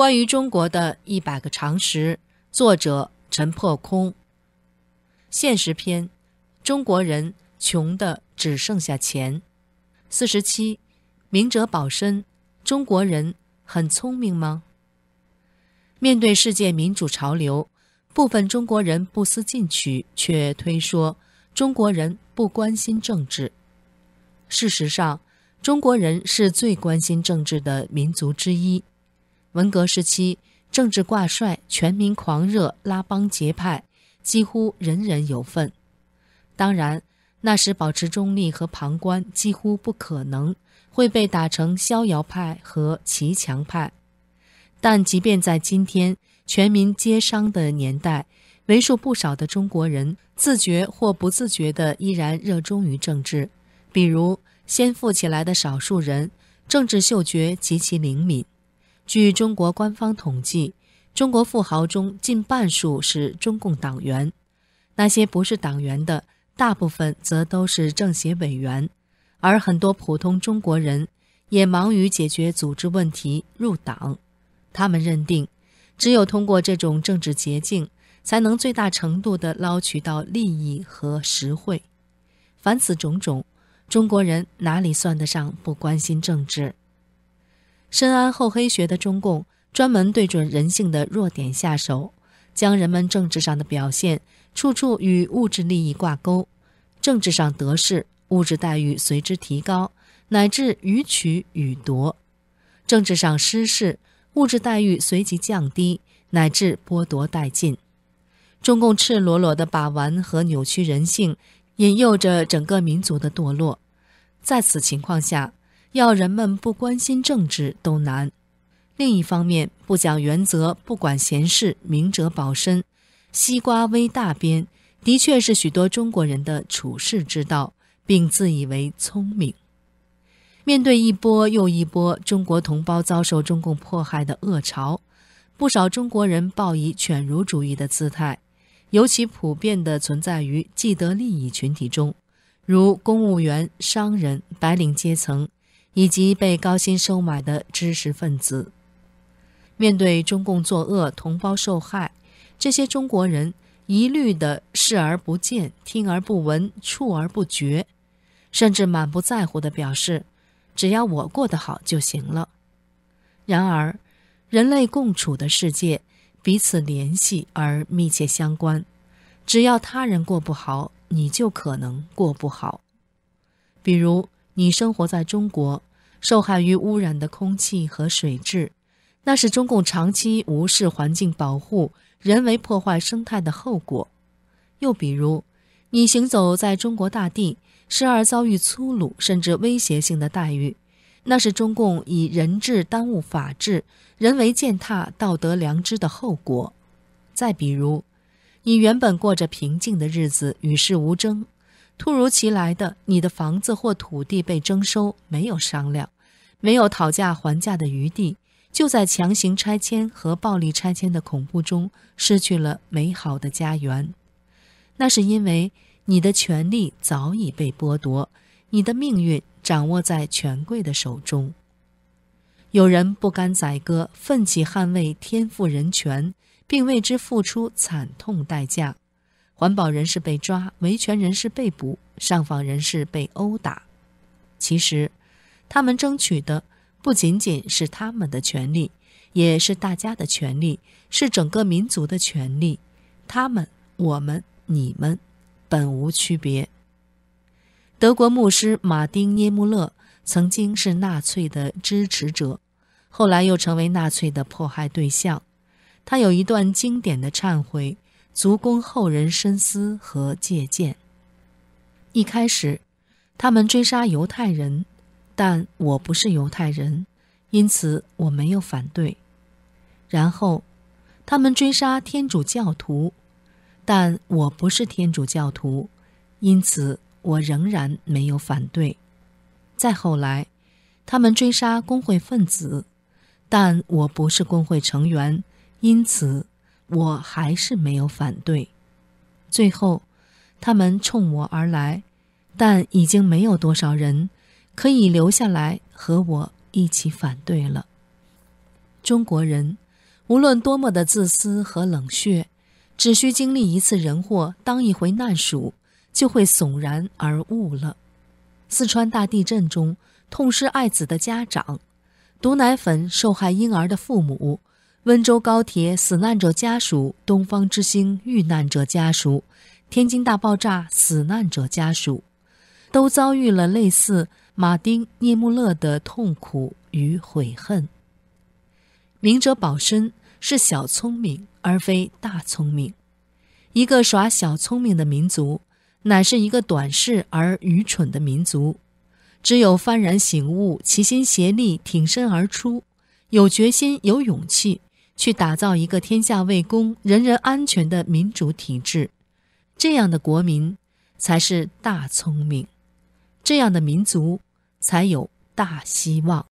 关于中国的一百个常识，作者陈破空。现实篇：中国人穷的只剩下钱。四十七，明哲保身。中国人很聪明吗？面对世界民主潮流，部分中国人不思进取，却推说中国人不关心政治。事实上，中国人是最关心政治的民族之一。文革时期，政治挂帅，全民狂热，拉帮结派，几乎人人有份。当然，那时保持中立和旁观几乎不可能，会被打成逍遥派和骑墙派。但即便在今天全民皆商的年代，为数不少的中国人自觉或不自觉地依然热衷于政治。比如，先富起来的少数人，政治嗅觉极其灵敏。据中国官方统计，中国富豪中近半数是中共党员，那些不是党员的，大部分则都是政协委员，而很多普通中国人也忙于解决组织问题入党。他们认定，只有通过这种政治捷径，才能最大程度地捞取到利益和实惠。凡此种种，中国人哪里算得上不关心政治？深谙厚黑学的中共，专门对准人性的弱点下手，将人们政治上的表现处处与物质利益挂钩，政治上得势，物质待遇随之提高，乃至予取予夺；政治上失势，物质待遇随即降低，乃至剥夺殆尽。中共赤裸裸的把玩和扭曲人性，引诱着整个民族的堕落。在此情况下，要人们不关心政治都难。另一方面，不讲原则、不管闲事、明哲保身、西瓜微大边，的确是许多中国人的处世之道，并自以为聪明。面对一波又一波中国同胞遭受中共迫害的恶潮，不少中国人抱以犬儒主义的姿态，尤其普遍地存在于既得利益群体中，如公务员、商人、白领阶层。以及被高薪收买的知识分子，面对中共作恶、同胞受害，这些中国人一律的视而不见、听而不闻、触而不觉，甚至满不在乎的表示：“只要我过得好就行了。”然而，人类共处的世界彼此联系而密切相关，只要他人过不好，你就可能过不好。比如。你生活在中国，受害于污染的空气和水质，那是中共长期无视环境保护、人为破坏生态的后果。又比如，你行走在中国大地，时而遭遇粗鲁甚至威胁性的待遇，那是中共以人治耽误法治、人为践踏道德良知的后果。再比如，你原本过着平静的日子，与世无争。突如其来的，你的房子或土地被征收，没有商量，没有讨价还价的余地，就在强行拆迁和暴力拆迁的恐怖中失去了美好的家园。那是因为你的权利早已被剥夺，你的命运掌握在权贵的手中。有人不甘宰割，奋起捍卫天赋人权，并为之付出惨痛代价。环保人士被抓，维权人士被捕，上访人士被殴打。其实，他们争取的不仅仅是他们的权利，也是大家的权利，是整个民族的权利。他们、我们、你们，本无区别。德国牧师马丁·涅穆勒曾经是纳粹的支持者，后来又成为纳粹的迫害对象。他有一段经典的忏悔。足供后人深思和借鉴。一开始，他们追杀犹太人，但我不是犹太人，因此我没有反对。然后，他们追杀天主教徒，但我不是天主教徒，因此我仍然没有反对。再后来，他们追杀工会分子，但我不是工会成员，因此。我还是没有反对，最后，他们冲我而来，但已经没有多少人可以留下来和我一起反对了。中国人无论多么的自私和冷血，只需经历一次人祸，当一回难暑，就会悚然而悟了。四川大地震中，痛失爱子的家长，毒奶粉受害婴儿的父母，温州高铁死难者家属，东方之星遇难者家属，天津大爆炸死难者家属，都遭遇了类似马丁·涅穆勒的痛苦与悔恨。明哲保身是小聪明，而非大聪明。一个耍小聪明的民族。乃是一个短视而愚蠢的民族，只有幡然醒悟，齐心协力，挺身而出，有决心、有勇气，去打造一个天下为公、人人安全的民主体制，这样的国民才是大聪明，这样的民族才有大希望。